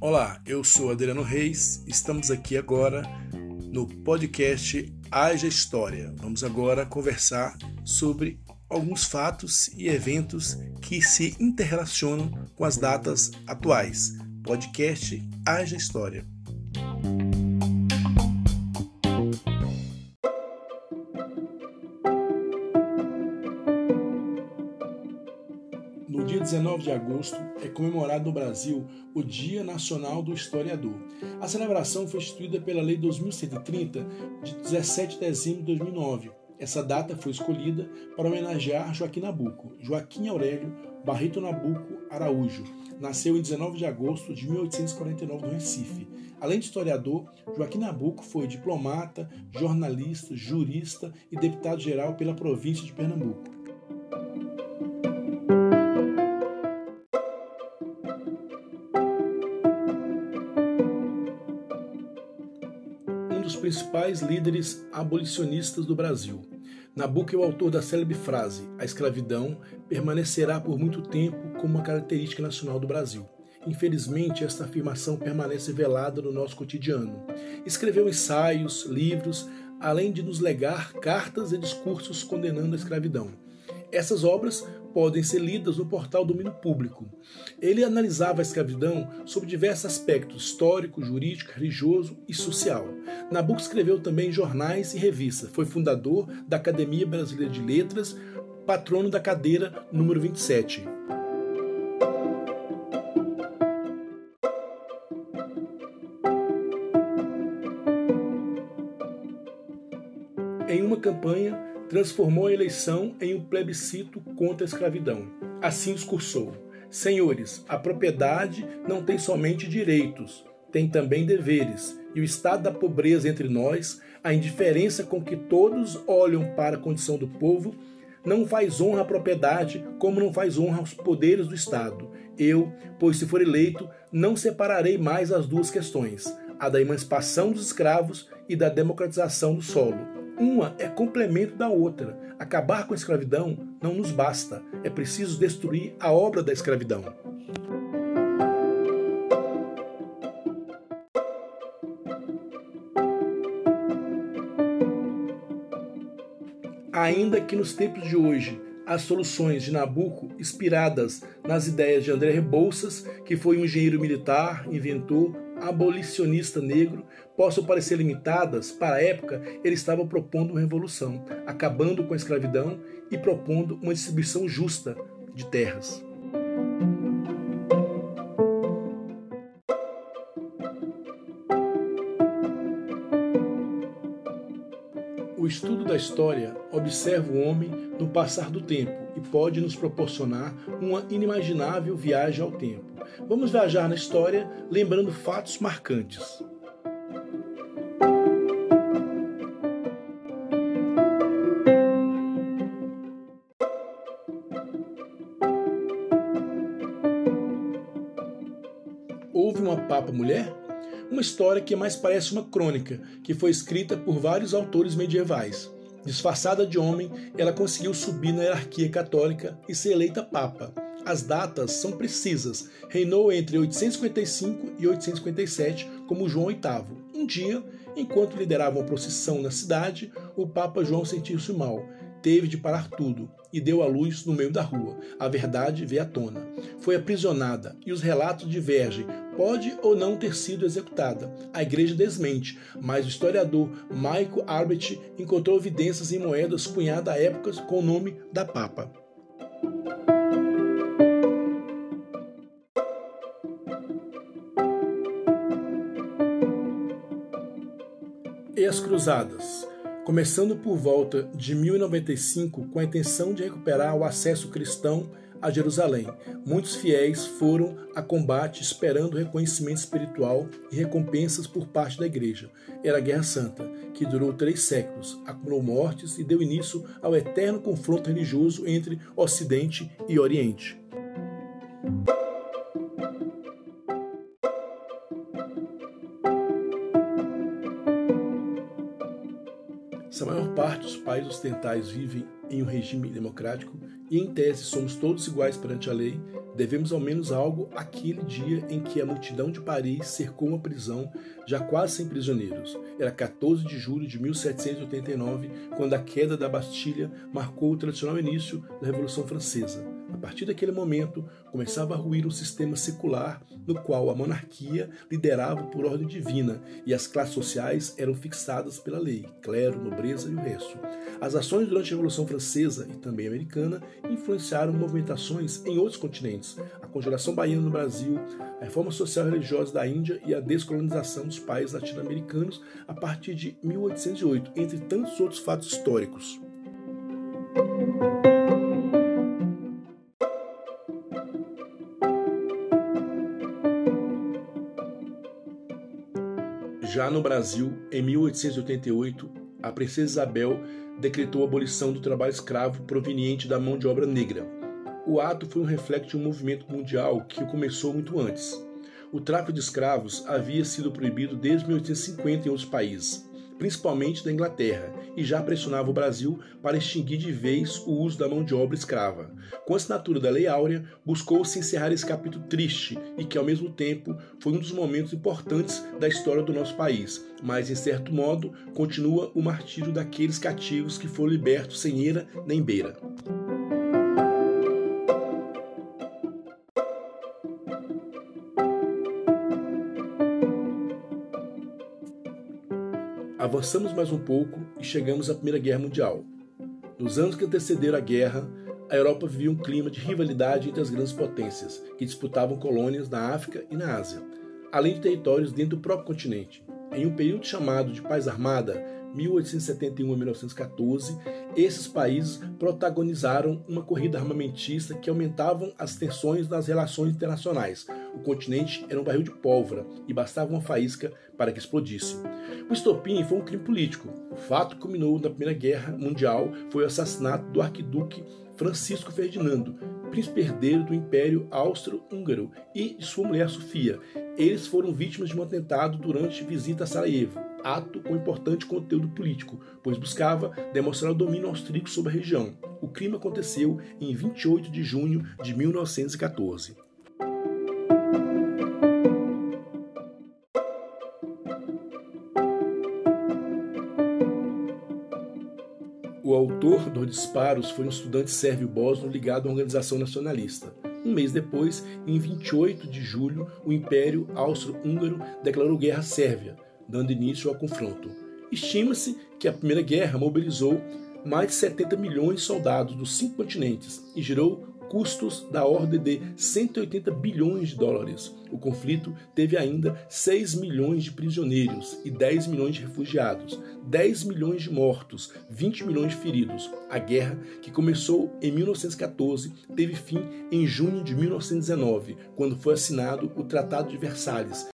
Olá, eu sou Adriano Reis, estamos aqui agora no podcast Haja História. Vamos agora conversar sobre alguns fatos e eventos que se interrelacionam com as datas atuais. Podcast Haja História. 19 de agosto é comemorado no Brasil o Dia Nacional do Historiador. A celebração foi instituída pela Lei 2130 de 17 de dezembro de 2009 essa data foi escolhida para homenagear Joaquim Nabuco. Joaquim Aurélio Barreto Nabuco Araújo nasceu em 19 de agosto de 1849 no Recife. Além de historiador, Joaquim Nabuco foi diplomata, jornalista, jurista e deputado-geral pela província de Pernambuco. Dos principais líderes abolicionistas do Brasil. Nabucco é o autor da célebre frase: A escravidão permanecerá por muito tempo como uma característica nacional do Brasil. Infelizmente, esta afirmação permanece velada no nosso cotidiano. Escreveu ensaios, livros, além de nos legar cartas e discursos condenando a escravidão. Essas obras podem ser lidas no portal Domínio Público. Ele analisava a escravidão sob diversos aspectos histórico, jurídico, religioso e social. Nabucco escreveu também jornais e revistas. Foi fundador da Academia Brasileira de Letras, patrono da cadeira número 27. Em uma campanha transformou a eleição em um plebiscito contra a escravidão. Assim discursou: Senhores, a propriedade não tem somente direitos, tem também deveres, e o estado da pobreza entre nós, a indiferença com que todos olham para a condição do povo, não faz honra à propriedade, como não faz honra aos poderes do Estado. Eu, pois se for eleito, não separarei mais as duas questões, a da emancipação dos escravos e da democratização do solo uma é complemento da outra. Acabar com a escravidão não nos basta. É preciso destruir a obra da escravidão. Ainda que nos tempos de hoje as soluções de Nabucco, inspiradas nas ideias de André Rebouças, que foi um engenheiro militar, inventor, abolicionista negro possam parecer limitadas, para a época ele estava propondo uma revolução, acabando com a escravidão e propondo uma distribuição justa de terras. O estudo da história observa o homem no passar do tempo e pode nos proporcionar uma inimaginável viagem ao tempo. Vamos viajar na história lembrando fatos marcantes. Houve uma papa mulher? Uma história que mais parece uma crônica, que foi escrita por vários autores medievais. Disfarçada de homem, ela conseguiu subir na hierarquia católica e ser eleita papa. As datas são precisas. Reinou entre 855 e 857 como João VIII. Um dia, enquanto liderava uma procissão na cidade, o Papa João sentiu-se mal. Teve de parar tudo e deu à luz no meio da rua. A verdade veio à tona. Foi aprisionada e os relatos divergem. Pode ou não ter sido executada. A igreja desmente, mas o historiador Michael Arbet encontrou evidências em moedas cunhadas à época com o nome da Papa. As Cruzadas, começando por volta de 1095 com a intenção de recuperar o acesso cristão a Jerusalém. Muitos fiéis foram a combate esperando reconhecimento espiritual e recompensas por parte da igreja. Era a Guerra Santa, que durou três séculos, acumulou mortes e deu início ao eterno confronto religioso entre Ocidente e Oriente. Países ocidentais vivem em um regime democrático e, em tese, somos todos iguais perante a lei, devemos ao menos algo àquele dia em que a multidão de Paris cercou uma prisão, já quase sem prisioneiros. Era 14 de julho de 1789, quando a queda da Bastilha marcou o tradicional início da Revolução Francesa. Partir daquele momento, começava a ruir um sistema secular no qual a monarquia liderava por ordem divina e as classes sociais eram fixadas pela lei, clero, nobreza e o resto. As ações durante a Revolução Francesa e também americana influenciaram movimentações em outros continentes, a congelação baiana no Brasil, a reforma social e religiosa da Índia e a descolonização dos países latino-americanos a partir de 1808, entre tantos outros fatos históricos. Já no Brasil, em 1888, a princesa Isabel decretou a abolição do trabalho escravo proveniente da mão de obra negra. O ato foi um reflexo de um movimento mundial que começou muito antes. O tráfico de escravos havia sido proibido desde 1850 em outros países, principalmente da Inglaterra, e já pressionava o Brasil para extinguir de vez o uso da mão de obra escrava. Com a assinatura da Lei Áurea, buscou-se encerrar esse capítulo triste e que, ao mesmo tempo, foi um dos momentos importantes da história do nosso país, mas, em certo modo, continua o martírio daqueles cativos que foram libertos sem eira nem beira. Avançamos mais um pouco e chegamos à Primeira Guerra Mundial. Nos anos que antecederam a guerra, a Europa vivia um clima de rivalidade entre as grandes potências, que disputavam colônias na África e na Ásia, além de territórios dentro do próprio continente. Em um período chamado de paz armada, 1871 a 1914, esses países protagonizaram uma corrida armamentista que aumentavam as tensões nas relações internacionais. O continente era um barril de pólvora e bastava uma faísca para que explodisse. O estopim foi um crime político. O fato culminou na Primeira Guerra Mundial foi o assassinato do arquiduque Francisco Ferdinando, príncipe herdeiro do Império Austro-Húngaro, e de sua mulher Sofia. Eles foram vítimas de um atentado durante visita a Sarajevo, ato com importante conteúdo político, pois buscava demonstrar o domínio austríaco sobre a região. O crime aconteceu em 28 de junho de 1914. O autor dos disparos foi um estudante sérvio-bósnio ligado à organização nacionalista. Um mês depois, em 28 de julho, o Império Austro-Húngaro declarou guerra à Sérvia, dando início ao confronto. Estima-se que a Primeira Guerra mobilizou mais de 70 milhões de soldados dos cinco continentes e gerou custos da ordem de 180 bilhões de dólares. O conflito teve ainda 6 milhões de prisioneiros e 10 milhões de refugiados, 10 milhões de mortos, 20 milhões de feridos. A guerra, que começou em 1914, teve fim em junho de 1919, quando foi assinado o Tratado de Versalhes,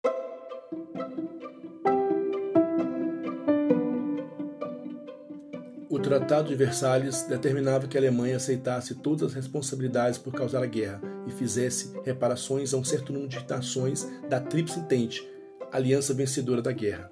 O Tratado de Versalhes determinava que a Alemanha aceitasse todas as responsabilidades por causar a guerra e fizesse reparações a um certo número de nações da Tríplice Entente, aliança vencedora da guerra.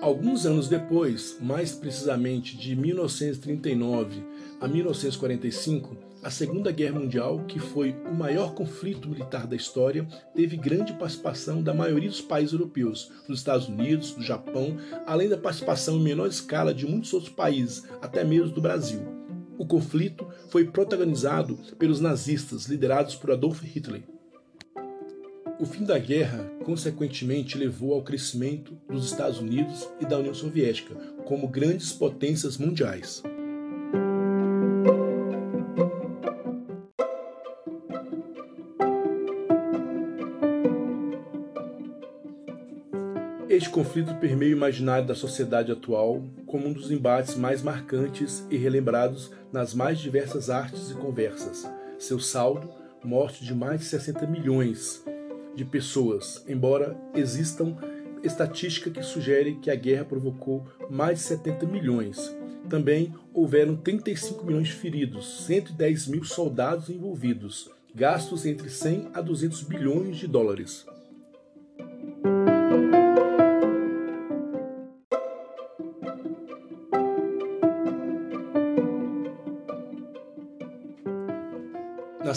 Alguns anos depois, mais precisamente de 1939 a 1945, a Segunda Guerra Mundial, que foi o maior conflito militar da história, teve grande participação da maioria dos países europeus, dos Estados Unidos, do Japão, além da participação em menor escala de muitos outros países, até mesmo do Brasil. O conflito foi protagonizado pelos nazistas, liderados por Adolf Hitler. O fim da guerra, consequentemente, levou ao crescimento dos Estados Unidos e da União Soviética como grandes potências mundiais. Este conflito permeia o imaginário da sociedade atual como um dos embates mais marcantes e relembrados nas mais diversas artes e conversas. Seu saldo, morte de mais de 60 milhões de pessoas, embora existam estatística que sugere que a guerra provocou mais de 70 milhões. Também houveram 35 milhões de feridos, 110 mil soldados envolvidos, gastos entre 100 a 200 bilhões de dólares.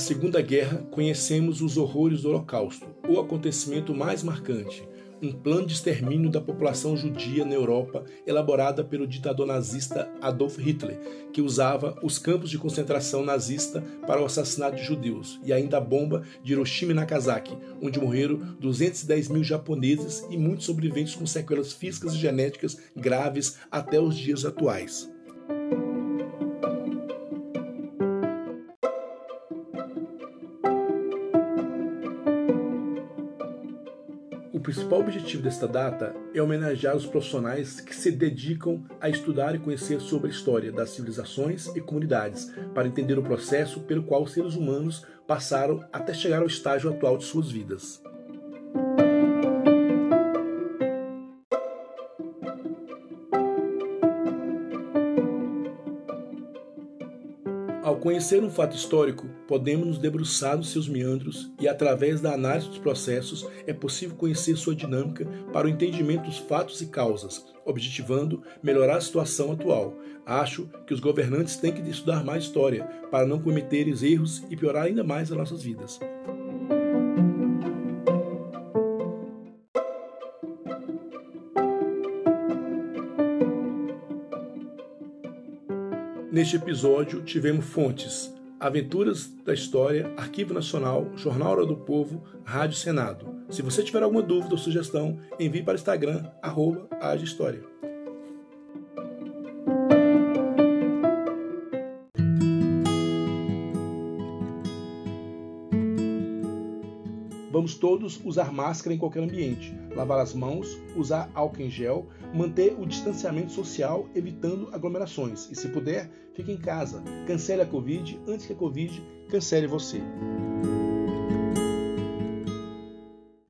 Segunda Guerra, conhecemos os horrores do Holocausto, o acontecimento mais marcante, um plano de extermínio da população judia na Europa elaborada pelo ditador nazista Adolf Hitler, que usava os campos de concentração nazista para o assassinato de judeus, e ainda a bomba de Hiroshima e Nagasaki, onde morreram 210 mil japoneses e muitos sobreviventes com sequelas físicas e genéticas graves até os dias atuais. Principal objetivo desta data é homenagear os profissionais que se dedicam a estudar e conhecer sobre a história das civilizações e comunidades, para entender o processo pelo qual os seres humanos passaram até chegar ao estágio atual de suas vidas. Ao conhecer um fato histórico, podemos nos debruçar nos seus meandros e, através da análise dos processos, é possível conhecer sua dinâmica para o entendimento dos fatos e causas, objetivando melhorar a situação atual. Acho que os governantes têm que estudar mais história para não cometerem erros e piorar ainda mais as nossas vidas. Neste episódio tivemos fontes Aventuras da História, Arquivo Nacional, Jornal Hora do Povo, Rádio Senado. Se você tiver alguma dúvida ou sugestão, envie para o Instagram, arroba História. Vamos todos usar máscara em qualquer ambiente, lavar as mãos, usar álcool em gel, manter o distanciamento social, evitando aglomerações. E se puder, fique em casa. Cancele a Covid antes que a Covid cancele você.